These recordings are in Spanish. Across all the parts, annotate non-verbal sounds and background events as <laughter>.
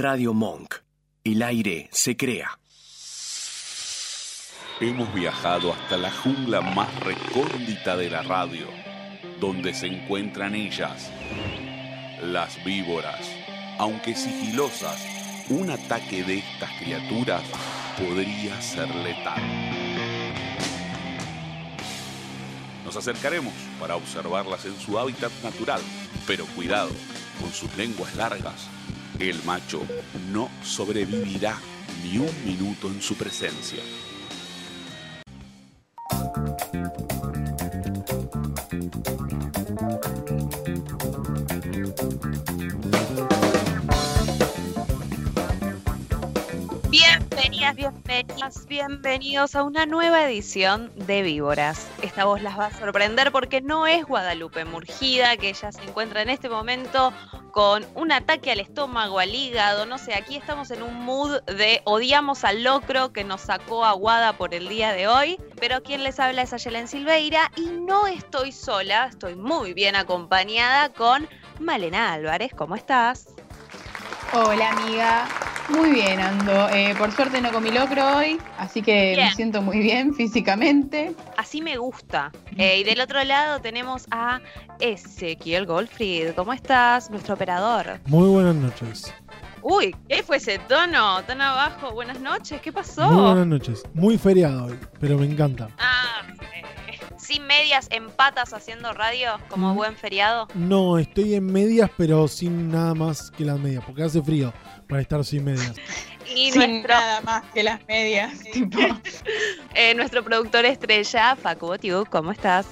Radio Monk. El aire se crea. Hemos viajado hasta la jungla más recóndita de la radio, donde se encuentran ellas, las víboras. Aunque sigilosas, un ataque de estas criaturas podría ser letal. Nos acercaremos para observarlas en su hábitat natural, pero cuidado, con sus lenguas largas, el macho no sobrevivirá ni un minuto en su presencia. Bienvenidas, bienvenidos a una nueva edición de Víboras. Esta voz las va a sorprender porque no es Guadalupe Murgida, que ella se encuentra en este momento con un ataque al estómago, al hígado, no sé, aquí estamos en un mood de odiamos al locro que nos sacó Aguada por el día de hoy, pero quien les habla es Ayelen Silveira y no estoy sola, estoy muy bien acompañada con Malena Álvarez, ¿cómo estás? Hola amiga, muy bien ando. Eh, por suerte no comí locro hoy, así que me siento muy bien <laughs> físicamente. Así me gusta. Eh, y del otro lado tenemos a Ezequiel Goldfried. ¿Cómo estás, nuestro operador? Muy buenas noches. Uy, ¿qué fue ese tono tan abajo? Buenas noches, ¿qué pasó? Muy buenas noches. Muy feriado hoy, pero me encanta. Ah, eh, sin medias, en patas haciendo radio, como Mm. buen feriado. No, estoy en medias, pero sin nada más que las medias, porque hace frío para estar sin medias. <laughs> Y Sin nuestro, nada más que las medias, <laughs> tipo. eh, nuestro productor estrella, Facu Botiu, ¿cómo estás?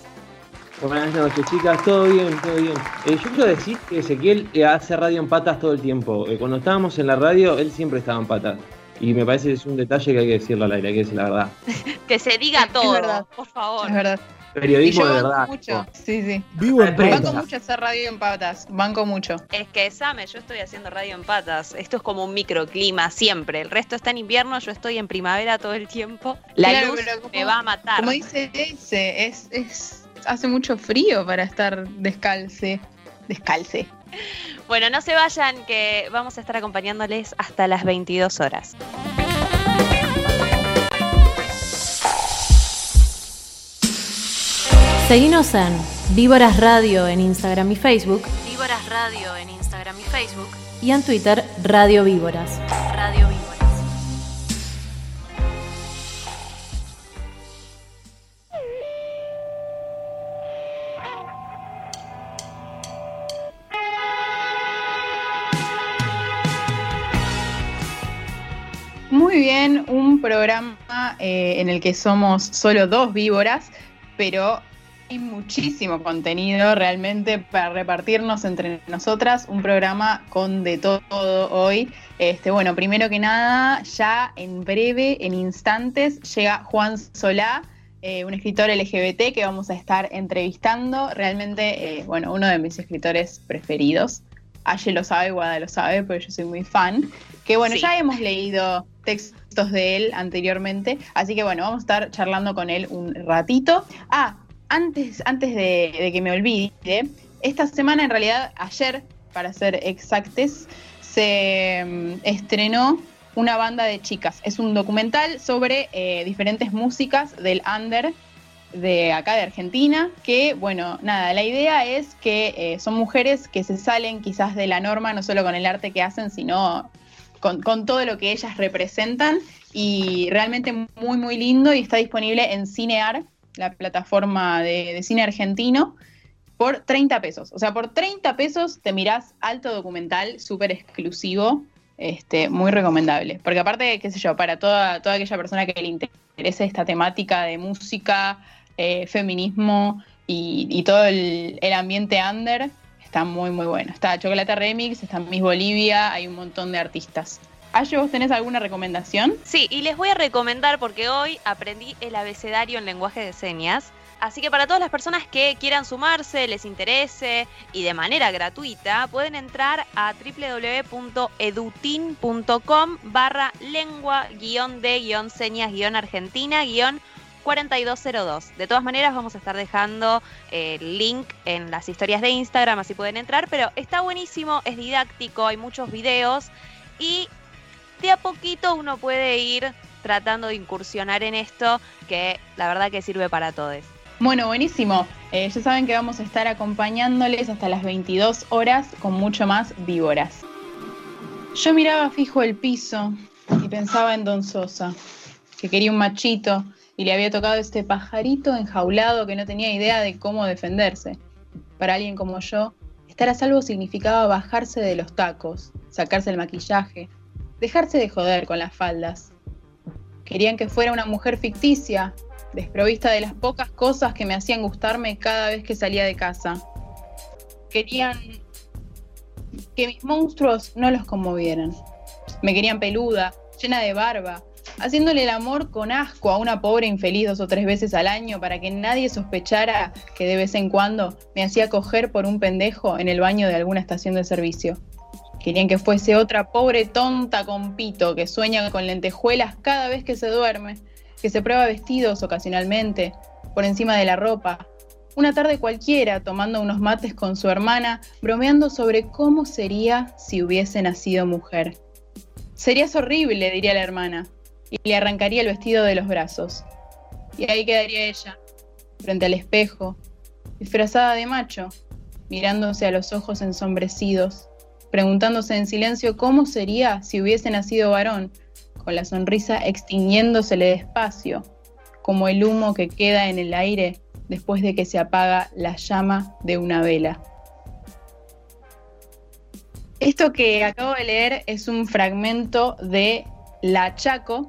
Buenas noches, chicas. Todo bien, todo bien. Eh, yo quiero decir que Ezequiel eh, hace radio en patas todo el tiempo. Eh, cuando estábamos en la radio, él siempre estaba en patas. Y me parece que es un detalle que hay que decirlo al aire, hay que decir la verdad. <laughs> Que se diga Es todo, verdad. por favor. Es verdad. Y Periodismo yo de banco verdad. mucho. Sí, sí. Vivo en. Banco mucho hacer radio en patas. Banco mucho. Es que, Same, yo estoy haciendo radio en patas. Esto es como un microclima siempre. El resto está en invierno, yo estoy en primavera todo el tiempo. La Claro, luz como- me va a matar. Como dice ese, es, es, hace mucho frío para estar descalce. Descalce. Bueno, no se vayan, que vamos a estar acompañándoles hasta las 22 horas. Seguinos en Víboras Radio en Instagram y Facebook. Víboras Radio en Instagram y Facebook. Y en Twitter, Radio Víboras. Radio Víboras. Muy bien, un programa eh, en el que somos solo dos víboras, pero hay muchísimo contenido realmente para repartirnos entre nosotras. Un programa con de todo hoy. Este, bueno, primero que nada, ya en breve, en instantes, llega Juan Solá. eh, un escritor LGBT que vamos a estar entrevistando. Realmente, eh, bueno, uno de mis escritores preferidos. Aye lo sabe, Guada lo sabe, pero yo soy muy fan. Que bueno, Sí. ya hemos leído textos de él anteriormente, así que bueno, vamos a estar charlando con él un ratito. Ah, antes, antes de, que me olvide, esta semana, en realidad ayer, para ser exactes, se mm, estrenó una banda de chicas. Es un documental sobre eh, diferentes músicas del under de acá de Argentina, que bueno, nada, la idea es que eh, son mujeres que se salen quizás de la norma, no solo con el arte que hacen, sino con, con todo lo que ellas representan y realmente muy, muy lindo y está disponible en Cinear, la plataforma de, cine argentino, por 30 pesos. O sea, por 30 pesos te mirás alto documental, súper exclusivo, este, muy recomendable. Porque aparte, qué sé yo, para toda, toda aquella persona que le interese esta temática de música, eh, feminismo y, y todo el, el ambiente under, está muy, muy bueno. Está Chocolate Remix, está Miss Bolivia, hay un montón de artistas. Ayo, ¿vos tenés alguna recomendación? Sí, y les voy a recomendar porque hoy aprendí el abecedario en lenguaje de señas. Así que para todas las personas que quieran sumarse, les interese y de manera gratuita, pueden entrar a www.edutin.com barra lengua guion de guion señas guion argentina guion 4202. De todas maneras vamos a estar dejando el link en las historias de Instagram, así pueden entrar, pero está buenísimo, es didáctico, hay muchos videos y de a poquito uno puede ir tratando de incursionar en esto que la verdad que sirve para todos. Bueno, buenísimo. Eh, ya saben que vamos a estar acompañándoles hasta las 22 horas con mucho más víboras. Yo miraba fijo el piso y pensaba en Don Sosa, que quería un machito y le había tocado este pajarito enjaulado que no tenía idea de cómo defenderse. Para alguien como yo, estar a salvo significaba bajarse de los tacos, sacarse el maquillaje, dejarse de joder con las faldas. Querían que fuera una mujer ficticia, desprovista de las pocas cosas que me hacían gustarme cada vez que salía de casa. Querían que mis monstruos no los conmovieran. Me querían peluda, llena de barba, haciéndole el amor con asco a una pobre infeliz dos o tres veces al año para que nadie sospechara que de vez en cuando me hacía coger por un pendejo en el baño de alguna estación de servicio. Querían que fuese otra pobre tonta con pito que sueña con lentejuelas cada vez que se duerme, que se prueba vestidos ocasionalmente, por encima de la ropa. Una tarde cualquiera, tomando unos mates con su hermana, bromeando sobre cómo sería si hubiese nacido mujer. Serías horrible, diría la hermana, y le arrancaría el vestido de los brazos. Y ahí quedaría ella, frente al espejo, disfrazada de macho, mirándose a los ojos ensombrecidos, preguntándose en silencio cómo sería si hubiese nacido varón, con la sonrisa extinguiéndosele despacio, como el humo que queda en el aire después de que se apaga la llama de una vela. Esto que acabo de leer es un fragmento de La Chaco,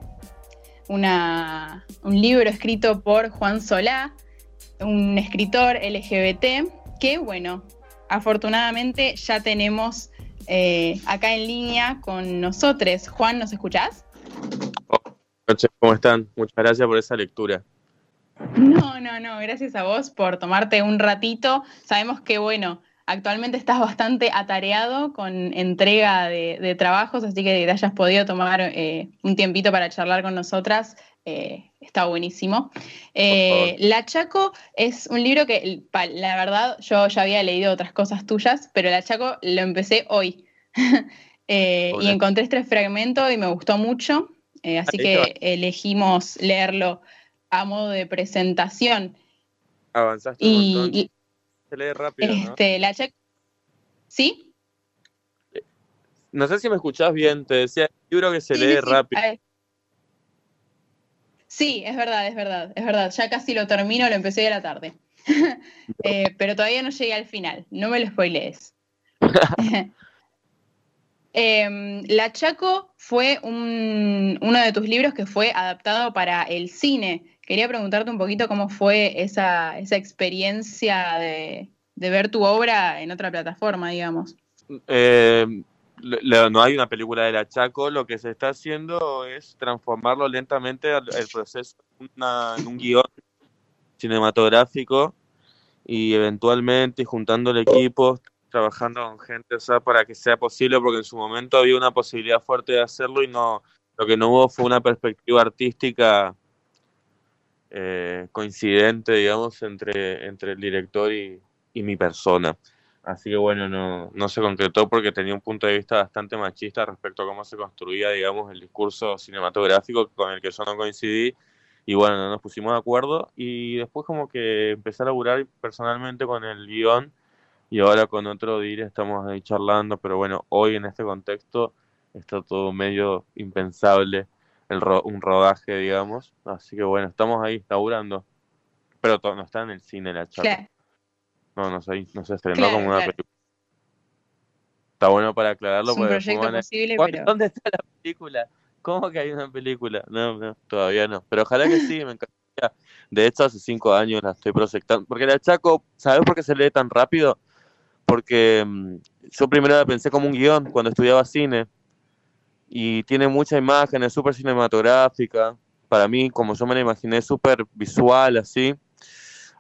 una, un libro escrito por Juan Solá, un escritor LGBT, que bueno, afortunadamente ya tenemos eh, acá en línea con nosotros. Juan, ¿nos escuchás? Buenas noches, ¿cómo están? Muchas gracias por esa lectura. No, no, no, gracias a vos por tomarte un ratito. Sabemos que, bueno, actualmente estás bastante atareado con entrega de, trabajos, así que te hayas podido tomar eh, un tiempito para charlar con nosotras. Eh, está buenísimo. Eh, la Chaco es un libro que, la verdad, yo ya había leído otras cosas tuyas, pero La Chaco lo empecé hoy. <laughs> y encontré este fragmento y me gustó mucho, así que elegimos leerlo a modo de presentación. Avanzaste y, se lee rápido. Este, la ¿Sí? No sé si me escuchás bien, te decía el libro que se lee rápido. Sí, es verdad, es verdad, es verdad. Ya casi lo termino, lo empecé de la tarde. <laughs> Eh, pero todavía no llegué al final, no me lo spoilees. <laughs> Em, la Chaco fue uno de tus libros que fue adaptado para el cine. Quería preguntarte un poquito cómo fue esa, experiencia de, ver tu obra en otra plataforma, digamos. Eh, no hay una película de la Chaco, lo que se está haciendo es transformarlo lentamente el proceso en un guion cinematográfico y eventualmente juntando el equipo, trabajando con gente, para que sea posible, porque en su momento había una posibilidad fuerte de hacerlo y no, lo que no hubo fue una perspectiva artística eh, coincidente, digamos, entre, entre el director y, mi persona. Así que bueno, no, no se concretó porque tenía un punto de vista bastante machista respecto a cómo se construía, digamos, el discurso cinematográfico con el que yo no coincidí. Y bueno, no nos pusimos de acuerdo y después como que empecé a laburar personalmente con el guion y ahora con otro dir estamos ahí charlando, pero bueno, hoy en este contexto está todo medio impensable el un rodaje, digamos. Así que bueno, estamos ahí laburando. Pero no está en el cine la charla. No, no, sé, no se estrenó como una película. Está bueno para aclararlo. Es un proyecto posible, pero... ¿Dónde está la película? ¿Cómo que hay una película? No, no, todavía no. Pero ojalá que sí, me encantaría. De hecho, hace cinco años la estoy proyectando. Porque la Chaco, ¿sabes por qué se lee tan rápido? Porque mm, yo primero la pensé como un guion cuando estudiaba cine y tiene muchas imágenes, súper cinematográfica. Para mí, como yo me la imaginé, súper visual, así.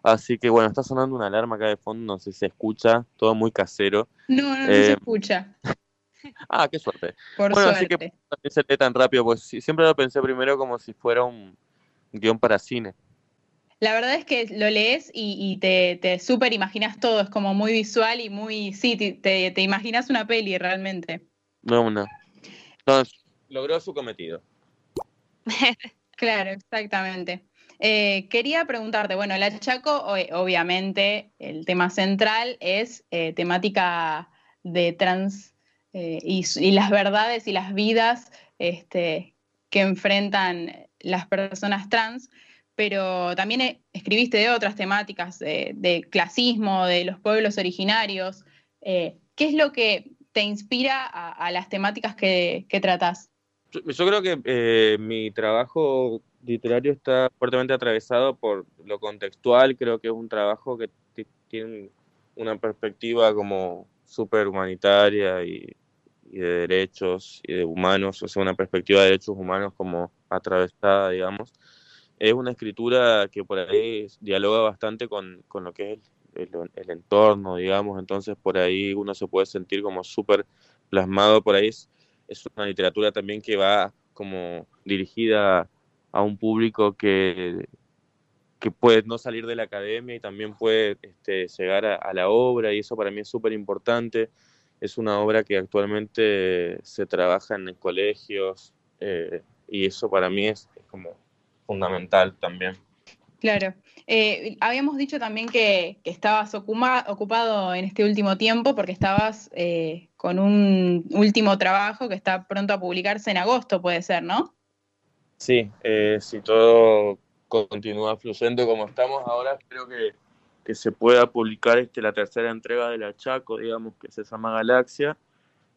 Así que bueno, está sonando una alarma acá de fondo, no sé si se escucha, todo muy casero. No, no, no se eh, escucha. <laughs> ah, qué suerte. Por bueno, así que también se lee tan rápido, pues siempre lo pensé primero como si fuera un guion para cine. La verdad es que lo lees y, te, te súper imaginas todo, es como muy visual y muy, sí, te, te, imaginas una peli realmente. No, no. Entonces, logró su cometido. Claro, exactamente. Eh, quería preguntarte, bueno, la Chaco, obviamente, el tema central es eh, temática de trans eh, y, las verdades y las vidas este, que enfrentan las personas trans, pero también escribiste de otras temáticas, de, clasismo, de los pueblos originarios. ¿Qué es lo que te inspira a, las temáticas que, que tratás? Yo, creo que eh, mi trabajo literario está fuertemente atravesado por lo contextual, creo que es un trabajo que tiene una perspectiva como súper humanitaria y, de derechos y de humanos, o sea, una perspectiva de derechos humanos como atravesada, digamos. Es una escritura que por ahí dialoga bastante con, con lo que es el, el, entorno, digamos, entonces por ahí uno se puede sentir como súper plasmado por ahí es una literatura también que va como dirigida a un público que, que puede no salir de la academia y también puede este, llegar a, la obra y eso para mí es súper importante. Es una obra que actualmente se trabaja en colegios eh, y eso para mí es como fundamental también. Claro. Eh, habíamos dicho también que, estabas ocupado en este último tiempo porque estabas eh, con un último trabajo que está pronto a publicarse en agosto, puede ser, ¿no? Sí, eh, si todo continúa fluyendo como estamos ahora, espero que, que, se pueda publicar este, la tercera entrega de la Chaco, digamos, que se llama Galaxia,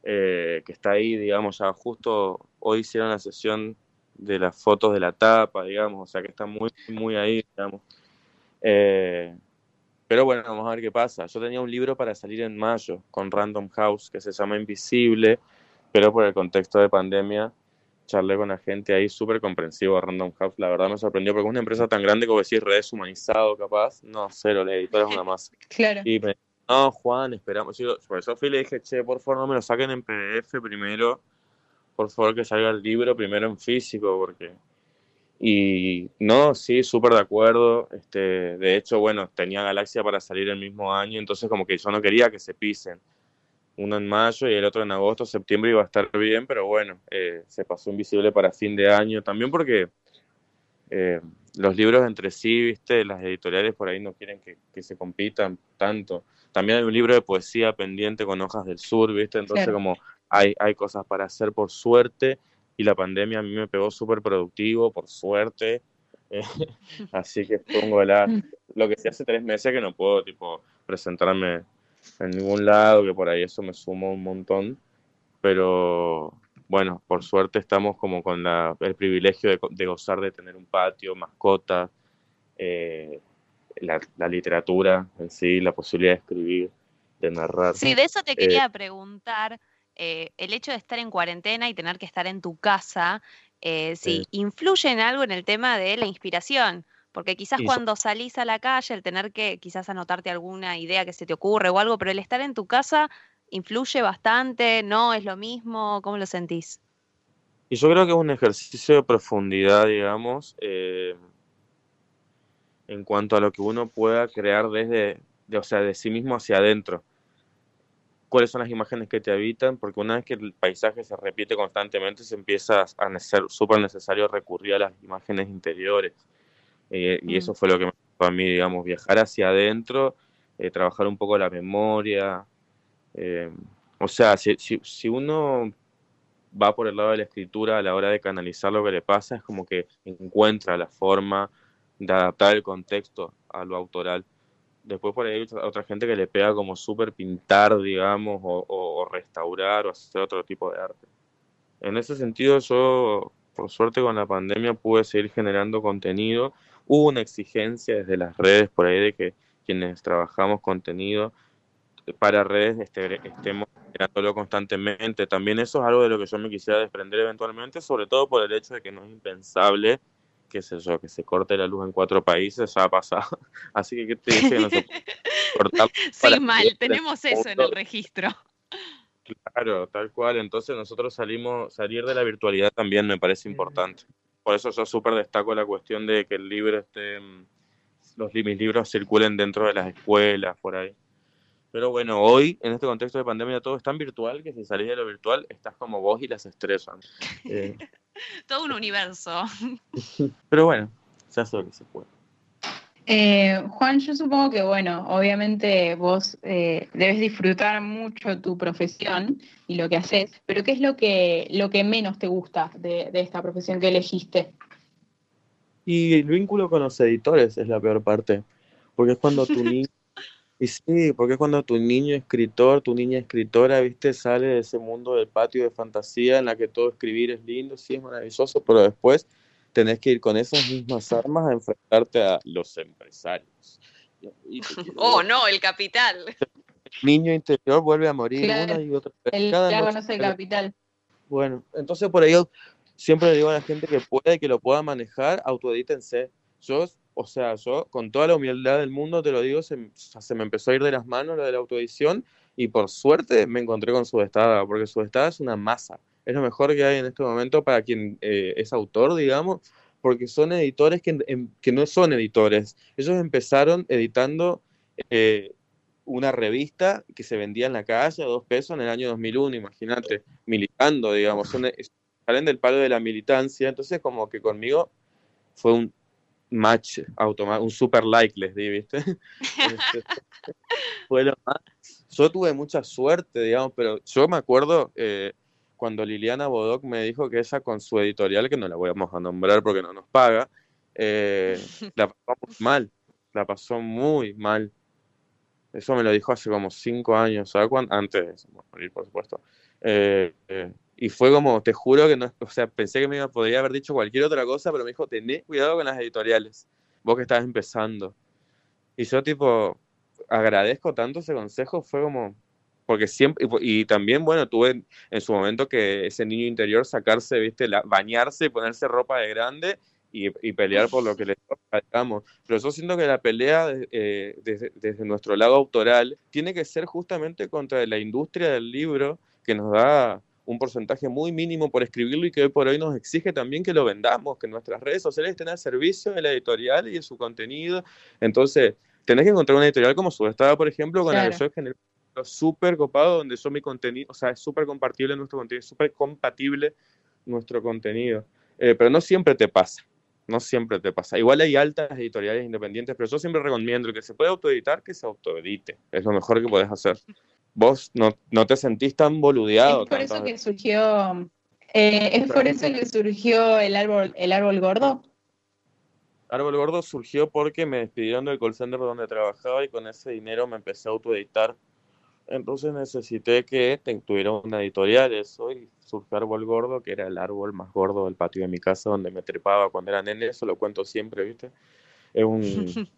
que está ahí, digamos, ya justo hoy hicieron la sesión de las fotos de la tapa, digamos, o sea que está muy, muy ahí, digamos. Eh, pero bueno, vamos a ver qué pasa. Yo tenía un libro para salir en mayo con Random House que se llama Invisible, pero por el contexto de pandemia charlé con la gente ahí súper comprensivo Random House. La verdad me sorprendió porque es una empresa tan grande como decir redes humanizado capaz. No, cero, el editor es una más. <laughs> Claro. Y me no, Juan, esperamos. Yo, por eso fui y le dije, che, por favor no me lo saquen en PDF primero por favor que salga el libro primero en físico, porque... Y no, sí, súper de acuerdo. Este, de hecho, bueno, tenía Galaxia para salir el mismo año, entonces como que yo no quería que se pisen. Uno en mayo y el otro en agosto, septiembre iba a estar bien, pero bueno, eh, se pasó invisible para fin de año. También porque eh, los libros entre sí, viste, las editoriales por ahí no quieren que, que, se compitan tanto. También hay un libro de poesía pendiente con hojas del sur, viste, entonces como hay, hay cosas para hacer por suerte y la pandemia a mí me pegó súper productivo, por suerte. <laughs> así que pongo la, lo que sí hace tres meses que no puedo tipo presentarme en ningún lado, que por ahí eso me sumó un montón. Pero bueno, por suerte estamos como con la, el privilegio de, gozar de tener un patio, mascotas, eh, la, la, literatura en sí, la posibilidad de escribir, de narrar. Sí, de eso te quería eh, preguntar. Eh, el hecho de estar en cuarentena y tener que estar en tu casa, eh, si influye en algo en el tema de la inspiración. Porque quizás cuando salís a la calle, el tener que quizás anotarte alguna idea que se te ocurre o algo, pero el estar en tu casa influye bastante, no es lo mismo, ¿cómo lo sentís? Y yo creo que es un ejercicio de profundidad, digamos, eh, en cuanto a lo que uno pueda crear desde, o sea, de sí mismo hacia adentro cuáles son las imágenes que te habitan, porque una vez que el paisaje se repite constantemente, se empieza a ser súper necesario recurrir a las imágenes interiores. Eh, y eso mm. fue lo que me pasó a mí, digamos, viajar hacia adentro, eh, trabajar un poco la memoria. Eh, o sea, si, si, uno va por el lado de la escritura a la hora de canalizar lo que le pasa, es como que encuentra la forma de adaptar el contexto a lo autoral. Después por ahí hay otra gente que le pega como súper pintar, digamos, o, restaurar o hacer otro tipo de arte. En ese sentido yo, por suerte con la pandemia, pude seguir generando contenido. Hubo una exigencia desde las redes por ahí de que quienes trabajamos contenido para redes este, estemos generándolo constantemente. También eso es algo de lo que yo me quisiera desprender eventualmente, sobre todo por el hecho de que no es impensable qué sé yo, que se corte la luz en cuatro países, ya ha pasado. <laughs> Así que, ¿qué te dice no se puede <laughs> cortar? sí, mal, tenemos eso en el registro. Claro, tal cual. Entonces nosotros salimos, salir de la virtualidad también me parece importante. Por eso yo súper destaco la cuestión de que el libro esté, los, mis libros circulen dentro de las escuelas, por ahí. Pero bueno, hoy, en este contexto de pandemia, todo es tan virtual que si salís de lo virtual, estás como vos y las estresan. <laughs> Eh, Todo un universo. <laughs> pero bueno, se hace lo que se puede. Eh, Juan, yo supongo que, bueno, obviamente vos eh, debes disfrutar mucho tu profesión y lo que haces, pero ¿qué es lo que, lo que menos te gusta de, de esta profesión que elegiste? Y el vínculo con los editores es la peor parte, porque es cuando tu niño, <laughs> y sí, porque es cuando tu niño escritor, tu niña escritora, viste, sale de ese mundo del patio de fantasía en la que todo escribir es lindo, sí, es maravilloso, pero después tenés que ir con esas mismas armas a enfrentarte a los empresarios. Y, y- <laughs> Oh, no, el capital. el niño interior vuelve a morir Claro, una y otra vez. El cada ya noche conoce el capital. Bueno, entonces por ello siempre le digo a la gente que puede, que lo pueda manejar, autoedítense. Yo, o sea, yo con toda la humildad del mundo te lo digo, se, me empezó a ir de las manos lo de la autoedición y por suerte me encontré con Subestada, porque Subestada es una masa. Es lo mejor que hay en este momento para quien eh, es autor, digamos, porque son editores que, em- que no son editores. Ellos empezaron editando eh, una revista que se vendía en la calle a dos pesos en el año 2001, imagínate, militando, digamos, es- salen del palo de la militancia, entonces como que conmigo fue un match automático, un super like les di, ¿viste? <laughs> Este, fue lo más. Yo tuve mucha suerte, digamos, pero yo me acuerdo eh, cuando Liliana Bodoc me dijo que ella con su editorial, que no la vamos a nombrar porque no nos paga, eh, <laughs> la pasó muy mal, la pasó muy mal. Eso me lo dijo hace como cinco años, ¿sabes cuándo? Antes de morir, por supuesto. Eh, eh, y fue como, te juro que no, o sea, pensé que me iba, podría haber dicho cualquier otra cosa, pero me dijo, tené cuidado con las editoriales, vos que estás empezando. Y yo tipo, agradezco tanto ese consejo, fue como, porque siempre, y, y también, bueno, tuve en, en su momento que ese niño interior sacarse, viste, la, bañarse y ponerse ropa de grande y, y pelear por lo que le toca, digamos. Pero yo siento que la pelea eh, desde, desde nuestro lado autoral tiene que ser justamente contra la industria del libro que nos da un porcentaje muy mínimo por escribirlo y que hoy por hoy nos exige también que lo vendamos, que nuestras redes sociales estén al servicio de la editorial y de su contenido. Entonces, tenés que encontrar una editorial como Subestada, por ejemplo, con la que yo súper copado, donde yo mi contenido, o sea, es súper compartible nuestro contenido, súper compatible nuestro contenido. Eh, pero no siempre te pasa, no siempre te pasa. Igual hay altas editoriales independientes, pero yo siempre recomiendo el que se puede autoeditar, que se autoedite. Es lo mejor que puedes hacer. Vos no, no te sentís tan boludeado. Es por eso que surgió, eh, es por eso que surgió el árbol, el árbol gordo. Árbol Gordo surgió porque me despidieron del call center donde trabajaba y con ese dinero me empecé a autoeditar. Entonces necesité que tuviera una editorial, eso, y surgió Árbol Gordo, que era el árbol más gordo del patio de mi casa donde me trepaba cuando era nene, eso lo cuento siempre, ¿viste? Es un <laughs>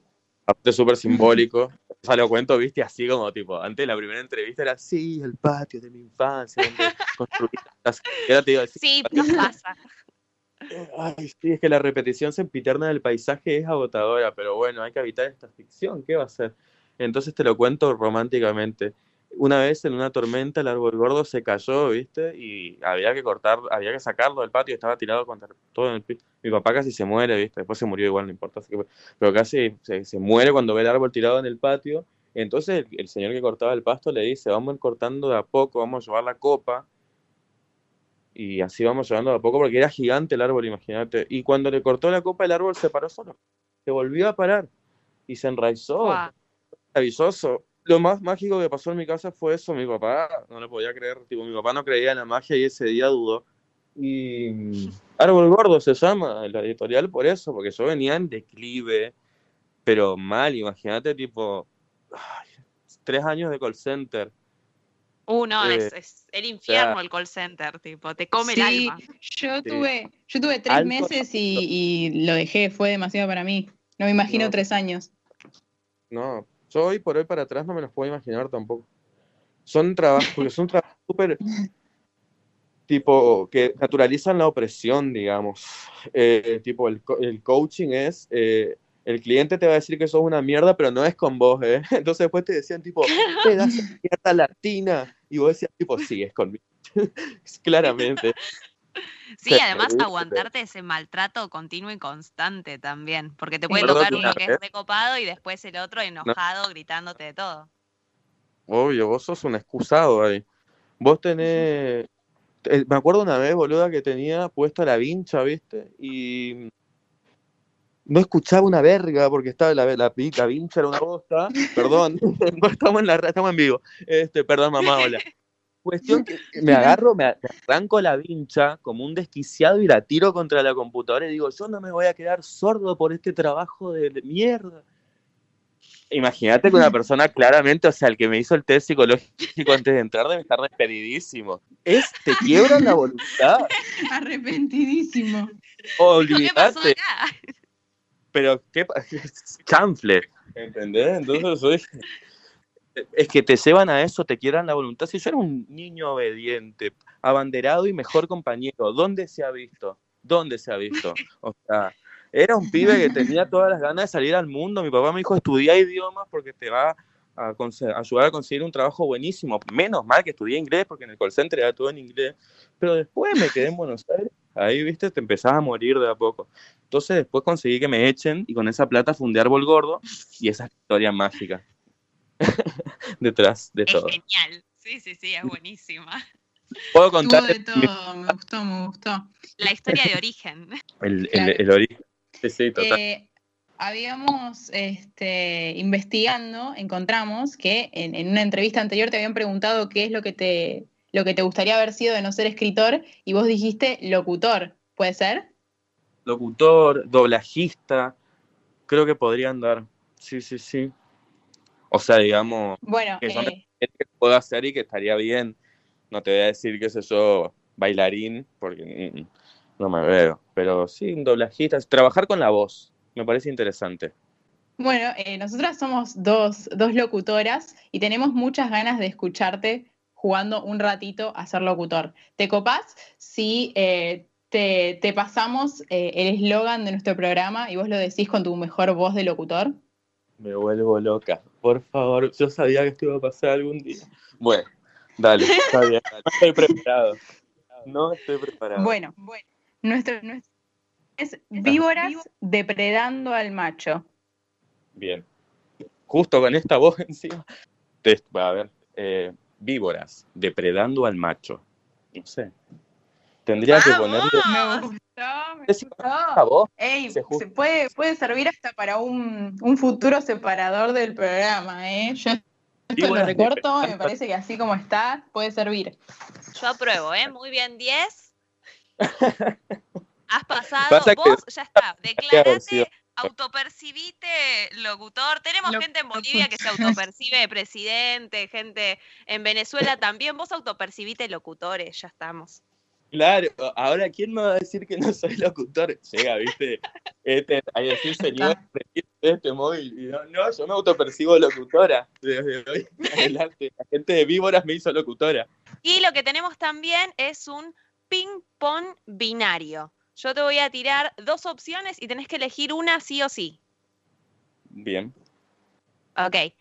aparte súper simbólico. O sea, lo cuento, ¿viste? Así como tipo, antes de la primera entrevista era, sí, el patio de mi infancia, donde construí <laughs> la casa". Y ahora te digo, "Sí, Sí, nos pasa. Ay, sí, es que la repetición sempiterna del paisaje es agotadora, pero bueno, hay que habitar esta ficción, ¿qué va a ser? Entonces te lo cuento románticamente. Una vez en una tormenta el árbol gordo se cayó, ¿viste? Y había que cortar, había que sacarlo del patio, estaba tirado contra todo en el piso. Mi papá casi se muere, ¿viste? Después se murió igual, no importa. pero casi se, se muere cuando ve el árbol tirado en el patio. Entonces el, el señor que cortaba el pasto le dice, vamos a ir cortando de a poco, vamos a llevar la copa y así vamos llevando de a poco porque era gigante el árbol, imagínate. Y cuando le cortó la copa, el árbol se paró solo. Se volvió a parar y se enraizó. Guau. Maravilloso. Lo más mágico que pasó en mi casa fue eso. Mi papá no lo podía creer. Tipo, mi papá no creía en la magia y ese día dudó. Y mm, Árbol Gordo se llama la editorial por eso, porque yo venía en declive, pero mal. Imagínate, tipo, ay, tres años de call center. Uh, no, Eh, es, es el infierno el call center, tipo, te come Sí, el alma. yo Sí. tuve, yo tuve tres Alto- meses y, y lo dejé, fue demasiado para mí. No me imagino No. tres años. No, yo hoy por hoy para atrás no me los puedo imaginar tampoco. Son trabajos, porque son trabajos súper, tipo, que naturalizan la opresión, digamos. Eh, tipo, el, el coaching es, eh, el cliente te va a decir que sos una mierda, pero no es con vos, ¿eh? <laughs> Entonces después te decían, tipo, pedazo de <laughs> mierda latina. Y vos decías, tipo, sí, es conmigo. <laughs> Claramente. Sí, además aguantarte ese maltrato continuo y constante también, porque te puede tocar uno que es recopado y después el otro enojado gritándote de todo. Obvio, vos sos un excusado ahí. Vos tenés. Me acuerdo una vez, boluda, que tenía puesta la vincha, ¿viste? Y no escuchaba una verga porque estaba la, la, vincha era una bosta. <laughs> Perdón, <laughs> estamos en la estamos en vivo. Este, perdón, mamá, hola. Cuestión <laughs> que me agarro, me, arranco la vincha como un desquiciado y la tiro contra la computadora y digo, yo no me voy a quedar sordo por este trabajo de, mierda. Imagínate que una <laughs> persona claramente, o sea, el que me hizo el test psicológico antes de entrar debe estar despedidísimo. Es, te quiebran la voluntad. <laughs> Arrepentidísimo. ¿Qué pasó Olvídate. Pero qué chanfle, ¿entendés? Entonces soy- es que te llevan a eso, te quieran la voluntad. Si yo era un niño obediente, abanderado y mejor compañero, ¿dónde se ha visto? ¿Dónde se ha visto? O sea, era un pibe que tenía todas las ganas de salir al mundo. Mi papá me dijo, estudia idiomas porque te va a ayudar a conseguir un trabajo buenísimo. Menos mal que estudié inglés porque en el call center era todo en inglés. Pero después me quedé en Buenos Aires. Ahí, viste, te empezás a morir de a poco. Entonces después conseguí que me echen y con esa plata fundé Árbol Gordo y esa historia mágica <laughs> detrás de Es todo. genial. Sí, sí, sí, es buenísima. Puedo contar de todo, me gustó, me gustó. La historia de origen. <laughs> el, el- Claro. el origen. Sí, sí, total. Eh, habíamos, este, investigando, encontramos que en, en una entrevista anterior te habían preguntado qué es lo que te, lo que te gustaría haber sido de no ser escritor y vos dijiste locutor, ¿puede ser? Locutor, doblajista, creo que podrían dar. Sí, sí, sí. O sea, digamos, Bueno, Que son eh, que puedo hacer y que estaría bien. No te voy a decir, qué sé yo, bailarín, porque mm, mm, no me veo. Pero sí, un doblajista, trabajar con la voz, me parece interesante. bueno eh, nosotras somos dos, dos locutoras y tenemos muchas ganas de escucharte jugando un ratito a ser locutor. ¿Te copás si eh, te, te pasamos eh, el eslogan de nuestro programa y vos lo decís con tu mejor voz de locutor? Me vuelvo loca. Por favor, yo sabía que esto iba a pasar algún día. Bueno, dale, <laughs> está bien. Estoy preparado. No estoy preparado. Bueno, bueno. Nuestro, nuestro- es víboras depredando al macho. Bien. Justo con esta voz encima. A ver, eh, víboras, depredando al macho. No sé. Tendría que ¡Vamos! ponerle Me. Ey, Se puede, puede servir hasta para un, un futuro separador del programa, ¿eh? Yo esto lo recorto, me parece que así como está, puede servir. Yo apruebo, ¿eh? Muy bien, 10. <laughs> Has pasado. Pasa Vos ya está. <laughs> Declarate, autopercibite locutor. Tenemos gente en Bolivia que se autopercibe presidente, gente en Venezuela también. Vos autopercibite locutores, ya estamos. Claro, ahora ¿quién me va a decir que no soy locutor? Llega, ¿viste? Este, a decir, señor, de este móvil. Y no, no, yo me autopercibo locutora. Desde hoy <laughs> adelante. La gente de víboras me hizo locutora. Y lo que tenemos también es un ping-pong binario. Yo te voy a tirar dos opciones y tenés que elegir una sí o sí. Bien. Ok. Vamos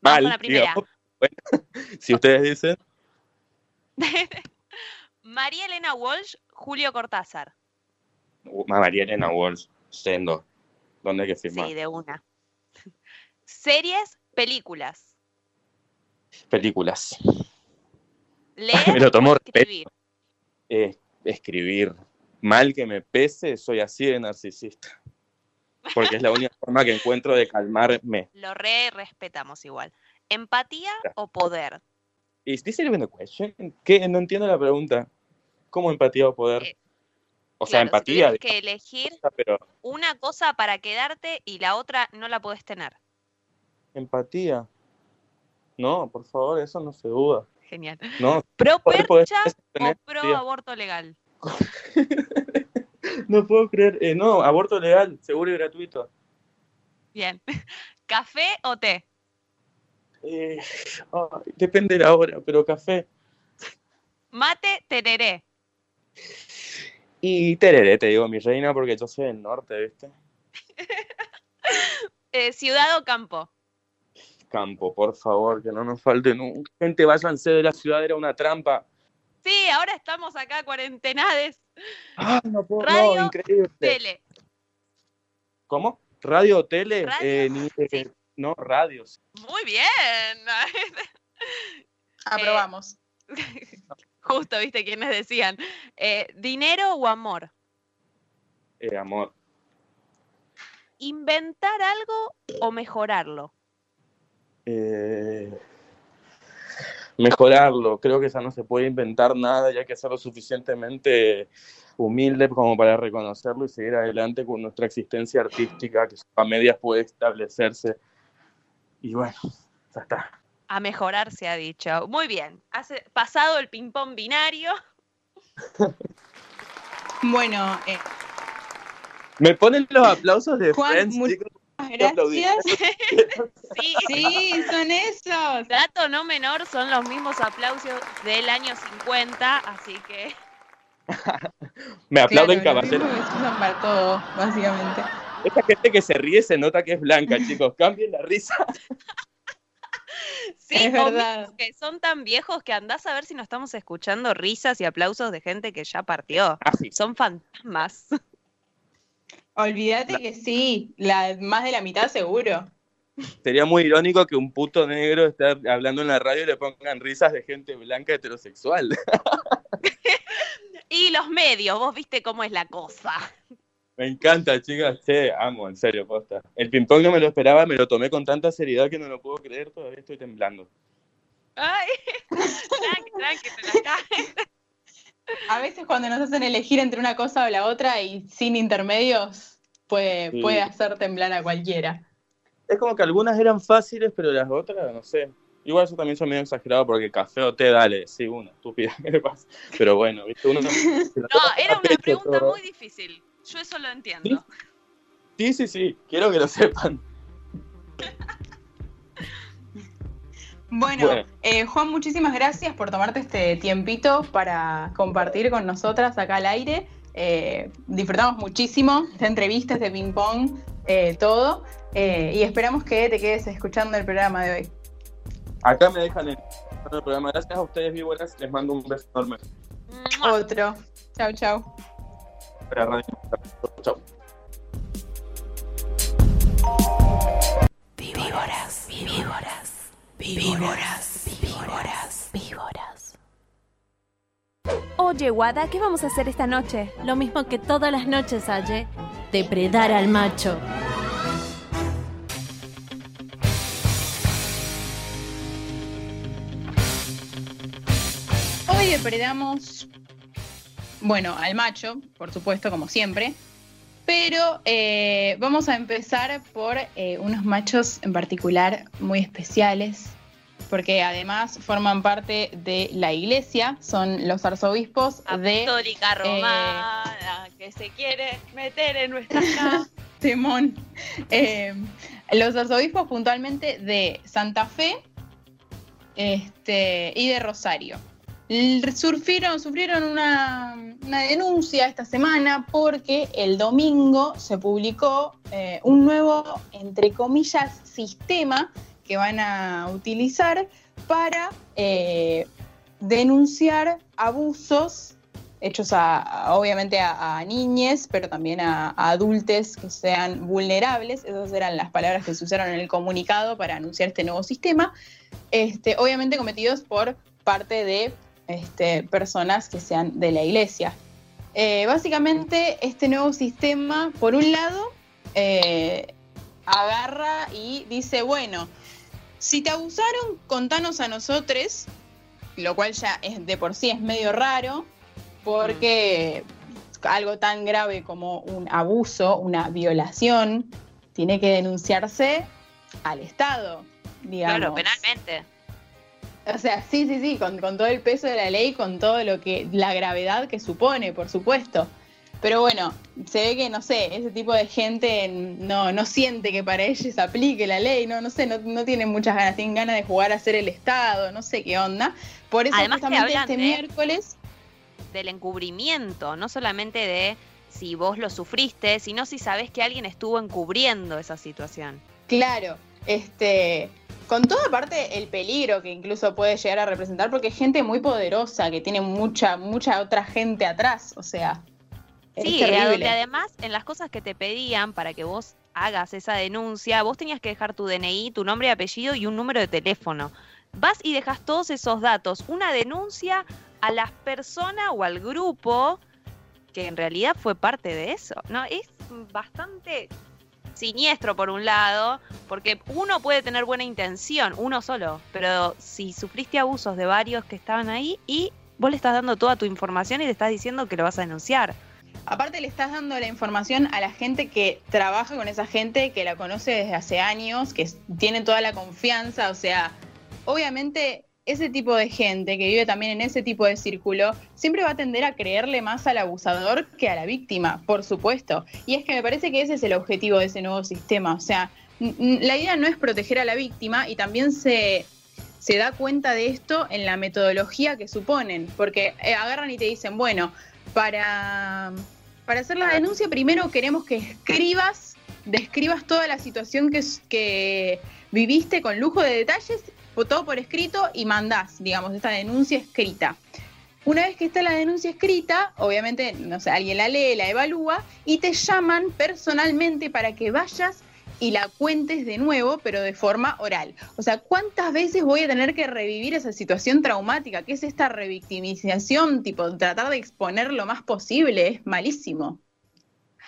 Mal, con la primera. <laughs> Bueno, si ustedes dicen, <laughs> María Elena Walsh, Julio Cortázar. uh, María Elena Walsh, Sendo. ¿Dónde hay que firmar? Sí, de una. <laughs> Series, películas. Películas. Leer <laughs> Me lo tomo escribir. Eh, escribir. Mal que me pese, soy así de narcisista. Porque es la única forma que encuentro de calmarme. <laughs> Lo re respetamos igual. ¿Empatía o poder? ¿Is this even a question? ¿Qué? No entiendo la pregunta. ¿Cómo empatía o poder? Eh, o sea, Claro, si empatía, tuvieras que elegir pero una cosa para quedarte y la otra no la podés tener. empatía. No, por favor, eso no se duda. Genial. No, <laughs> ¿Pro percha o pro empatía. aborto legal? <laughs> no puedo creer. eh, no, aborto legal, seguro y gratuito. Bien. <laughs> ¿Café o té? Eh, depende de la hora, pero café. Mate, tereré. Y tereré, te digo, mi reina, porque yo soy del norte, ¿viste? <laughs> Eh, ciudad o campo. Campo, por favor, que no nos falte nunca. Gente, váyanse de la ciudad, era una trampa. Sí, ahora estamos acá cuarentenades. Ah, no puedo, Radio, no, increíble. Tele. ¿Cómo? ¿Radio o tele? Radio, Eh, ni- eh. No, radios. Muy bien. <laughs> Aprobamos. <laughs> Justo, viste, quienes decían, eh, ¿dinero o amor? Eh, amor. ¿Inventar algo o mejorarlo? Eh, mejorarlo. Creo que ya no se puede inventar nada y hay que ser lo suficientemente humilde como para reconocerlo y seguir adelante con nuestra existencia artística que a medias puede establecerse. Y bueno, ya está. A mejorar se ha dicho. Muy bien. Hace, pasado el ping-pong binario. <laughs> Bueno, eh, Me ponen los aplausos de Juan, Friends, mu- chicos. <laughs> gracias. <laughs> Sí, Sí, son esos. dato no menor, son los mismos aplausos del año 50, así que Me aplauden Claro, que se usan para todo, básicamente. Esta gente que se ríe se nota que es blanca, chicos. Cambien la risa. sí, Es verdad. que son tan viejos que andás a ver si no estamos escuchando risas y aplausos de gente que ya partió. Así. Son fantasmas. Olvídate que sí, la, más de la mitad seguro. Sería muy irónico que un puto negro esté hablando en la radio y le pongan risas de gente blanca heterosexual. <laughs> Y los medios, vos viste cómo es la cosa. Me encanta, chicas. Che, amo, en serio, posta. El ping-pong no me lo esperaba, me lo tomé con tanta seriedad que no lo puedo creer, todavía estoy temblando. Ay, tranqui, tranqui, te la. A veces cuando nos hacen elegir entre una cosa o la otra y sin intermedios, puede, Sí. puede hacer temblar a cualquiera. Es como que algunas eran fáciles, pero las otras, no sé. Igual eso también son medio exagerado porque café o té, dale, sí, una, estúpida, <laughs> ¿qué le pasa? Pero bueno, ¿viste? Uno, <laughs> No, toma era una pecho pregunta todo- muy difícil. Yo eso lo entiendo. Sí, sí, sí, quiero que lo sepan. Bueno, Bueno. eh, Juan, muchísimas gracias por tomarte este tiempito para compartir con nosotras acá al aire. Eh, disfrutamos muchísimo de entrevistas, de ping-pong, eh, todo. Eh, y esperamos que te quedes escuchando el programa de hoy. Acá me dejan en el programa. Gracias a ustedes, víboras. Les mando un beso enorme. Otro. Chau, chau. Para Radio. Chau. Víboras, víboras, víboras, víboras, víboras. Oye, Wada, ¿qué vamos a hacer esta noche? Lo mismo que todas las noches, Aye, depredar al macho. Hoy depredamos, bueno, al macho, por supuesto, como siempre. Pero eh, vamos a empezar por eh, unos machos en particular muy especiales, porque además forman parte de la iglesia, son los arzobispos de Apostólica romana que se quiere meter en nuestra <laughs> casa. Eh, los arzobispos puntualmente de Santa Fe este, y de Rosario. L- Sufrieron, una, una denuncia esta semana porque el domingo se publicó eh, un nuevo, entre comillas, sistema que van a utilizar para eh, denunciar abusos hechos a, a- obviamente a, a niñes, pero también a, a adultos que sean vulnerables. Esas eran las palabras que se usaron en el comunicado para anunciar este nuevo sistema. Este, obviamente cometidos por parte de este, personas que sean de la iglesia. Eh, básicamente, este nuevo sistema, por un lado, eh, agarra y dice, bueno, si te abusaron, contanos a nosotros, lo cual ya es de por sí es medio raro, porque algo tan grave como un abuso, una violación, tiene que denunciarse al Estado, digamos. Claro, penalmente. O sea, sí, sí, sí, con, con todo el peso de la ley, con todo lo que, la gravedad que supone, por supuesto. Pero bueno, se ve que, no sé, ese tipo de gente no, no siente que para ellos aplique la ley, no, no sé, no, no tienen muchas ganas, tienen ganas de jugar a ser el Estado, no sé qué onda. Por eso Además que justamente hablan este de- miércoles Del encubrimiento, no solamente de si vos lo sufriste, sino si sabés que alguien estuvo encubriendo esa situación. Claro, este, con toda parte el peligro que incluso puede llegar a representar, porque es gente muy poderosa, que tiene mucha, mucha otra gente atrás, o sea, Sí, donde además en las cosas que te pedían para que vos hagas esa denuncia, vos tenías que dejar tu DNI, tu nombre y apellido y un número de teléfono. vas y dejas todos esos datos, una denuncia a la persona o al grupo que en realidad fue parte de eso, ¿no? Es bastante siniestro por un lado, porque uno puede tener buena intención, uno solo, pero si sufriste abusos de varios que estaban ahí y vos le estás dando toda tu información y le estás diciendo que lo vas a denunciar. Aparte le estás dando la información a la gente que trabaja con esa gente, que la conoce desde hace años, que tiene toda la confianza, o sea, obviamente ese tipo de gente que vive también en ese tipo de círculo siempre va a tender a creerle más al abusador que a la víctima, por supuesto. Y es que me parece que ese es el objetivo de ese nuevo sistema. O sea, la idea no es proteger a la víctima y también se, se da cuenta de esto en la metodología que suponen, porque eh, agarran y te dicen, bueno, para, para hacer la denuncia primero queremos que escribas, describas toda la situación que, que viviste con lujo de detalles todo por escrito y mandás, digamos, esta denuncia escrita. Una vez que está la denuncia escrita, obviamente, no sé, alguien la lee, la evalúa y te llaman personalmente para que vayas y la cuentes de nuevo, pero de forma oral. O sea, ¿cuántas veces voy a tener que revivir esa situación traumática? ¿Qué es esta revictimización? Tipo, tratar de exponer lo más posible, es malísimo.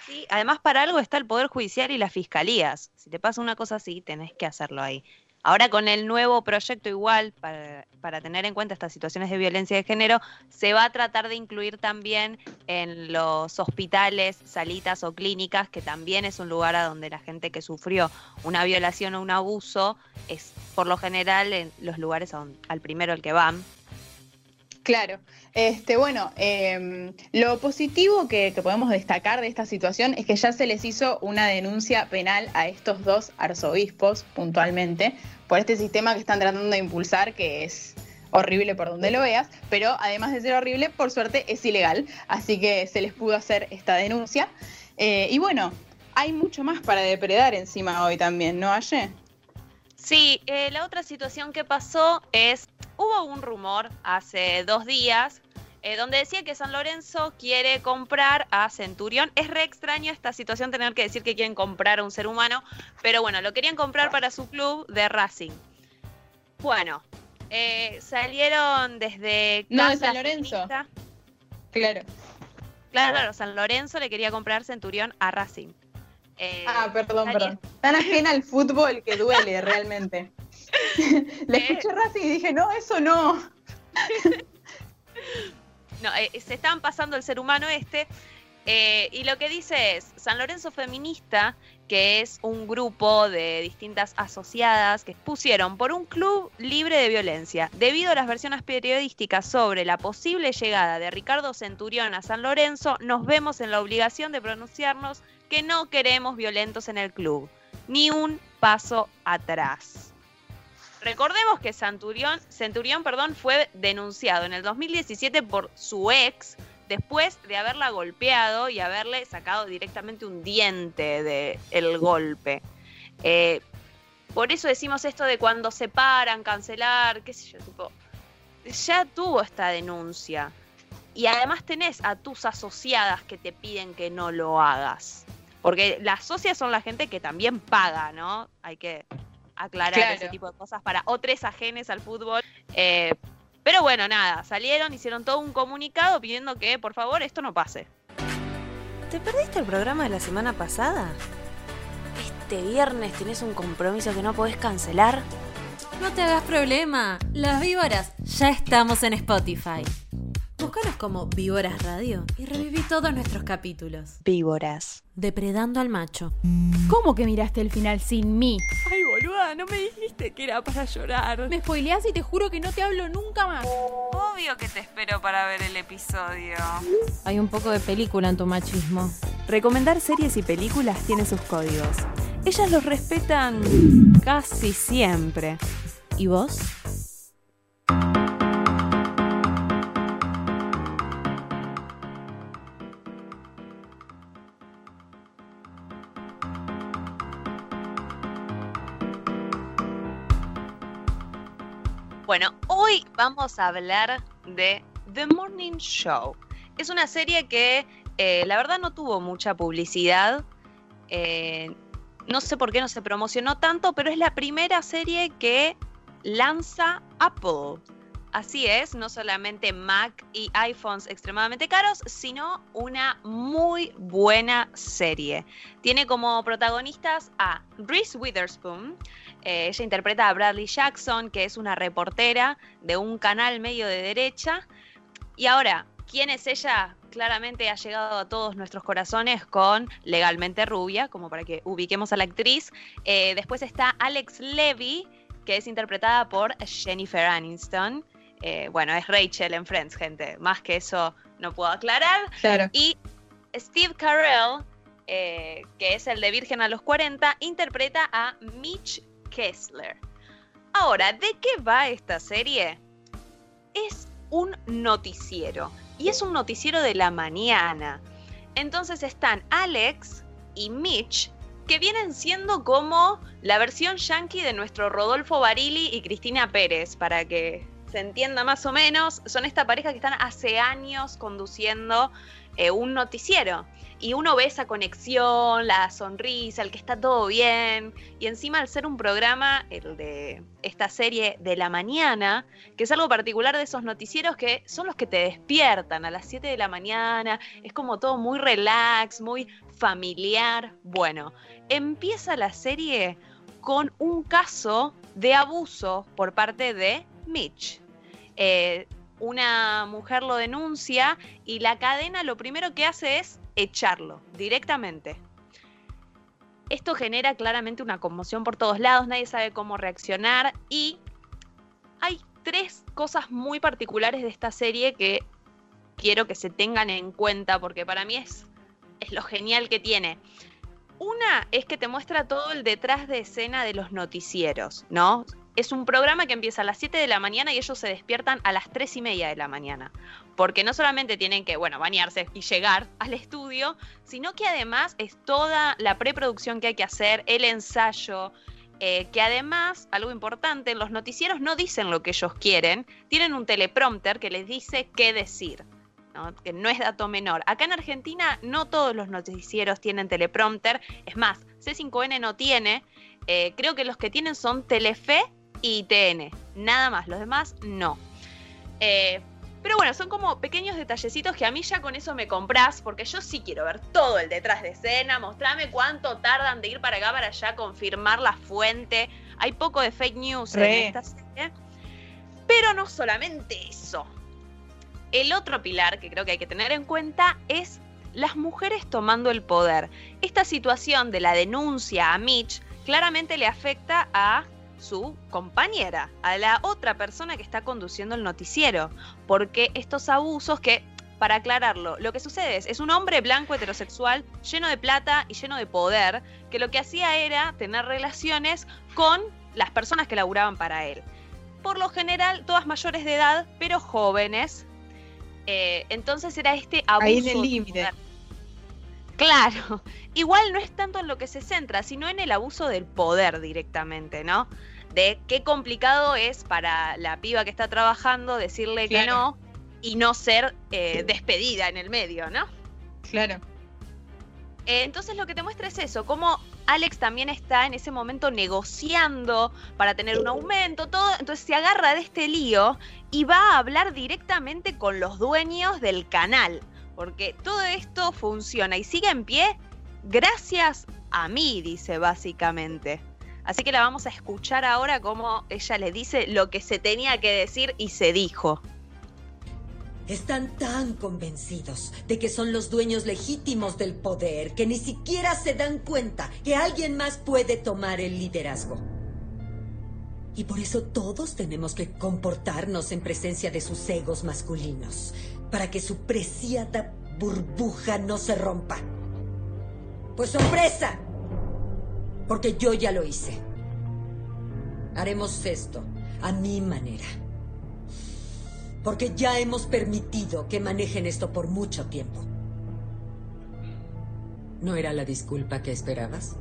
Sí, además para algo está el Poder Judicial y las fiscalías. Si te pasa una cosa así, tenés que hacerlo ahí. Ahora con el nuevo proyecto igual, para, tener en cuenta estas situaciones de violencia de género, se va a tratar de incluir también en los hospitales, salitas o clínicas, que también es un lugar a donde la gente que sufrió una violación o un abuso es por lo general en los lugares al primero al que van. Claro. Este, bueno, em, lo positivo que, podemos destacar de esta situación es que ya se les hizo una denuncia penal a estos dos arzobispos puntualmente por este sistema que están tratando de impulsar, que es horrible por donde lo veas, pero además de ser horrible, por suerte es ilegal, así que se les pudo hacer esta denuncia. Eh, y bueno, hay mucho más para depredar encima hoy también, ¿no, Aye? Sí, eh, la otra situación que pasó es, hubo un rumor hace dos días eh, donde decía que San Lorenzo quiere comprar a Centurión. Es re extraño esta situación tener que decir que quieren comprar a un ser humano, pero bueno, lo querían comprar para su club de Racing. Bueno, eh, salieron desde... No, de San Lorenzo. Claro. Claro, claro, San Lorenzo le quería comprar Centurión a Racing. Eh, ah, perdón, perdón. Tan ajena al fútbol que duele realmente. <laughs> <laughs> le escuché Racing y dije, no, eso no. <laughs> no, eh, se están pasando el ser humano este. Eh, y lo que dice es, San Lorenzo Feminista, que es un grupo de distintas asociadas que pusieron por un club libre de violencia, debido a las versiones periodísticas sobre la posible llegada de Ricardo Centurión a San Lorenzo, nos vemos en la obligación de pronunciarnos que no queremos violentos en el club, ni un paso atrás. Recordemos que Centurión, Centurión perdón, fue denunciado en el 2017 por su ex después de haberla golpeado y haberle sacado directamente un diente del el golpe. Eh, por eso decimos esto de cuando se paran, cancelar, qué sé yo, tipo, ya tuvo esta denuncia. Y además tenés a tus asociadas que te piden que no lo hagas. Porque las socias son la gente que también paga, ¿no? Hay que aclarar ese tipo de cosas para otros ajenes al fútbol. Eh, pero bueno, nada, salieron, hicieron todo un comunicado pidiendo que por favor esto no pase. ¿Te perdiste el programa de la semana pasada? ¿Este viernes tenés un compromiso que no podés cancelar? No te hagas problema, las víboras ya estamos en Spotify. Búscanos como Víboras Radio y reviví todos nuestros capítulos. Víboras. Depredando al macho. ¿Cómo que miraste el final sin mí? Ay, boluda, no me dijiste que era para llorar. Me spoileás y te juro que no te hablo nunca más. Obvio que te espero para ver el episodio. Hay un poco de película en tu machismo. Recomendar series y películas tiene sus códigos. Ellas los respetan casi siempre. ¿Y vos? Bueno, hoy vamos a hablar de The Morning Show. Es una serie que eh, la verdad no tuvo mucha publicidad. Eh, no sé por qué no se promocionó tanto, pero es la primera serie que lanza Apple. Así es, no solamente Mac y iPhones extremadamente caros, sino una muy buena serie. Tiene como protagonistas a Reese Witherspoon. Eh, ella interpreta a Bradley Jackson, que es una reportera de un canal medio de derecha. Y ahora, ¿quién es ella? Claramente ha llegado a todos nuestros corazones con Legalmente Rubia, como para que ubiquemos a la actriz. Eh, después está Alex Levy, que es interpretada por Jennifer Aniston. Eh, bueno, es Rachel en Friends, gente. Más que eso no puedo aclarar. Claro. Y Steve Carell, eh, que es el de Virgen a los 40, interpreta a Mitch Kessler. Ahora, ¿de qué va esta serie? Es un noticiero. Y es un noticiero de la mañana. Entonces están Alex y Mitch, que vienen siendo como la versión yankee de nuestro Rodolfo Barili y Cristina Pérez, para que se entienda más o menos. Son esta pareja que están hace años conduciendo eh, un noticiero. Y uno ve esa conexión, la sonrisa, el que está todo bien. Y encima al ser un programa, el de esta serie de la mañana, que es algo particular de esos noticieros que son los que te despiertan a las 7 de la mañana. Es como todo muy relax, muy familiar. Bueno, empieza la serie con un caso de abuso por parte de Mitch. Eh, una mujer lo denuncia y la cadena lo primero que hace es echarlo directamente. Esto genera claramente una conmoción por todos lados, nadie sabe cómo reaccionar y hay tres cosas muy particulares de esta serie que quiero que se tengan en cuenta porque para mí es, es lo genial que tiene. Una es que te muestra todo el detrás de escena de los noticieros, ¿no? Es un programa que empieza a las 7 de la mañana y ellos se despiertan a las 3 y media de la mañana. Porque no solamente tienen que, bueno, bañarse y llegar al estudio, sino que además es toda la preproducción que hay que hacer, el ensayo, eh, que además, algo importante, los noticieros no dicen lo que ellos quieren, tienen un teleprompter que les dice qué decir. ¿no? que no es dato menor. Acá en Argentina no todos los noticieros tienen teleprompter, es más, C5N no tiene, eh, creo que los que tienen son Telefe y TN, nada más, los demás no. Eh, pero bueno, son como pequeños detallecitos que a mí ya con eso me compras, porque yo sí quiero ver todo el detrás de escena, mostrame cuánto tardan de ir para acá, para allá, confirmar la fuente. Hay poco de fake news Re. en esta serie. Pero no solamente eso. El otro pilar que creo que hay que tener en cuenta es las mujeres tomando el poder. Esta situación de la denuncia a Mitch claramente le afecta a su compañera, a la otra persona que está conduciendo el noticiero, porque estos abusos que, para aclararlo, lo que sucede es, es un hombre blanco heterosexual lleno de plata y lleno de poder, que lo que hacía era tener relaciones con las personas que laburaban para él. Por lo general, todas mayores de edad, pero jóvenes. Eh, entonces era este abuso. Ahí en el límite. Claro, <laughs> igual no es tanto en lo que se centra, sino en el abuso del poder directamente, ¿no? De qué complicado es para la piba que está trabajando decirle que Claro. no y no ser eh, despedida en el medio, ¿no? Claro. Eh, entonces lo que te muestra es eso, cómo Alex también está en ese momento negociando para tener un aumento, todo, entonces se agarra de este lío y va a hablar directamente con los dueños del canal, porque todo esto funciona y sigue en pie gracias a mí, dice básicamente. Así que la vamos a escuchar ahora como ella le dice lo que se tenía que decir y se dijo. Están tan convencidos de que son los dueños legítimos del poder que ni siquiera se dan cuenta que alguien más puede tomar el liderazgo. Y por eso todos tenemos que comportarnos en presencia de sus egos masculinos, para que su preciada burbuja no se rompa. Pues sorpresa, porque yo ya lo hice. Haremos esto a mi manera. Porque ya hemos permitido que manejen esto por mucho tiempo. ¿No era la disculpa que esperabas?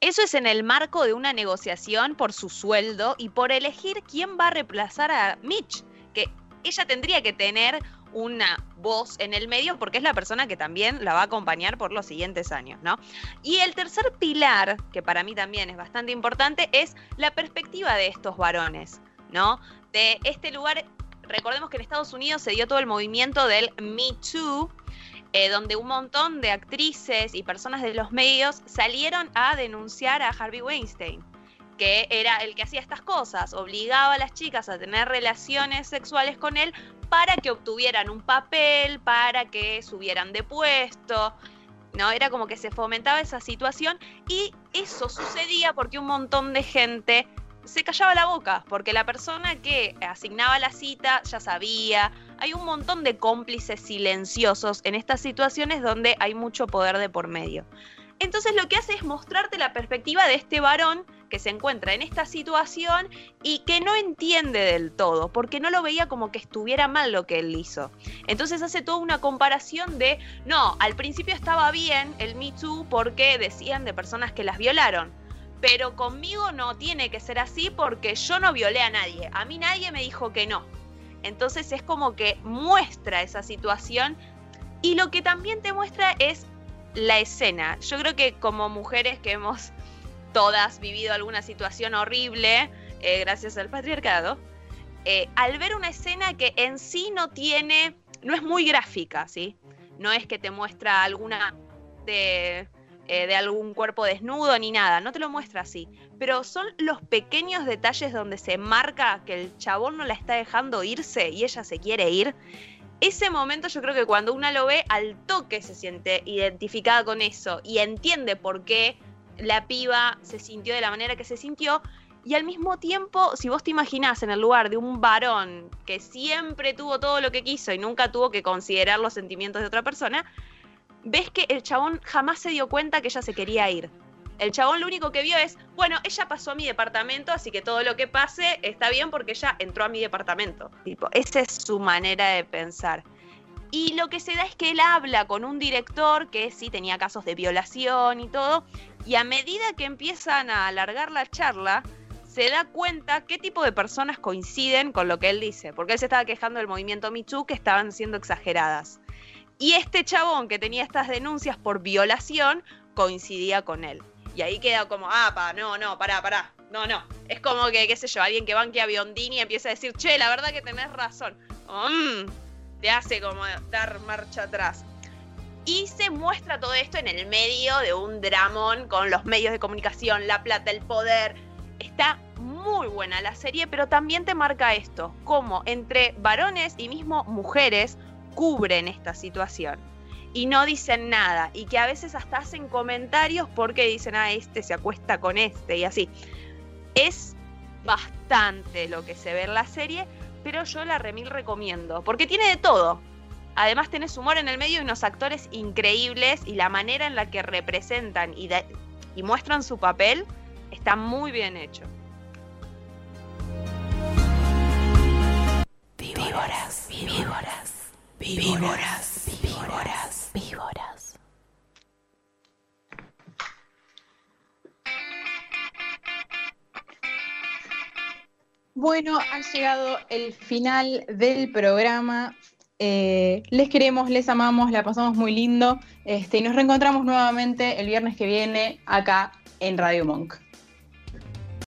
Eso es en el marco de una negociación por su sueldo y por elegir quién va a reemplazar a Mitch, que ella tendría que tener una voz en el medio porque es la persona que también la va a acompañar por los siguientes años, ¿no? Y el tercer pilar, que para mí también es bastante importante, es la perspectiva de estos varones, ¿no? De este lugar, recordemos que en Estados Unidos se dio todo el movimiento del Me Too, eh, donde un montón de actrices y personas de los medios salieron a denunciar a Harvey Weinstein que era el que hacía estas cosas, obligaba a las chicas a tener relaciones sexuales con él para que obtuvieran un papel, para que subieran de puesto. ¿no? Era como que se fomentaba esa situación y eso sucedía porque un montón de gente se callaba la boca, porque la persona que asignaba la cita ya sabía. Hay un montón de cómplices silenciosos en estas situaciones donde hay mucho poder de por medio. Entonces lo que hace es mostrarte la perspectiva de este varón que se encuentra en esta situación y que no entiende del todo, porque no lo veía como que estuviera mal lo que él hizo. Entonces hace toda una comparación de, no, al principio estaba bien el Me Too porque decían de personas que las violaron. Pero conmigo no tiene que ser así porque yo no violé a nadie. A mí nadie me dijo que no. Entonces es como que muestra esa situación y lo que también te muestra es la escena. Yo creo que como mujeres que hemos todas vivido alguna situación horrible eh, gracias al patriarcado, eh, al ver una escena que en sí no tiene, no es muy gráfica, ¿sí? No es que te muestra alguna de, eh, de algún cuerpo desnudo ni nada, no te lo muestra así, pero son los pequeños detalles donde se marca que el chabón no la está dejando irse y ella se quiere ir. Ese momento yo creo que cuando una lo ve, al toque se siente identificada con eso y entiende por qué la piba se sintió de la manera que se sintió. Y al mismo tiempo, si vos te imaginás en el lugar de un varón que siempre tuvo todo lo que quiso y nunca tuvo que considerar los sentimientos de otra persona, ves que el chabón jamás se dio cuenta que ella se quería ir. El chabón lo único que vio es, bueno, ella pasó a mi departamento, así que todo lo que pase está bien porque ella entró a mi departamento. Tipo, esa es su manera de pensar. Y lo que se da es que él habla con un director que sí tenía casos de violación y todo, y a medida que empiezan a alargar la charla, se da cuenta qué tipo de personas coinciden con lo que él dice, porque él se estaba quejando del movimiento Michu que estaban siendo exageradas. Y este chabón que tenía estas denuncias por violación coincidía con él. Y ahí queda como, ah, pa, no, no, pará, pará. No, no. Es como que, qué sé yo, alguien que banque a Biondini empieza a decir, che, la verdad que tenés razón. Mm, te hace como dar marcha atrás. Y se muestra todo esto en el medio de un dramón con los medios de comunicación, la plata, el poder. Está muy buena la serie, pero también te marca esto, cómo entre varones y mismo mujeres cubren esta situación y no dicen nada y que a veces hasta hacen comentarios porque dicen, ah, este se acuesta con este y así. Es bastante lo que se ve en la serie, pero yo la remil recomiendo, porque tiene de todo. Además tenés humor en el medio y unos actores increíbles y la manera en la que representan y, muestran su papel está muy bien hecho. Víboras, víboras, víboras, víboras, víboras. Bueno, ha llegado el final del programa. Eh, les queremos, les amamos, la pasamos muy lindo. Este, y nos reencontramos nuevamente el viernes que viene acá en Radio Monk.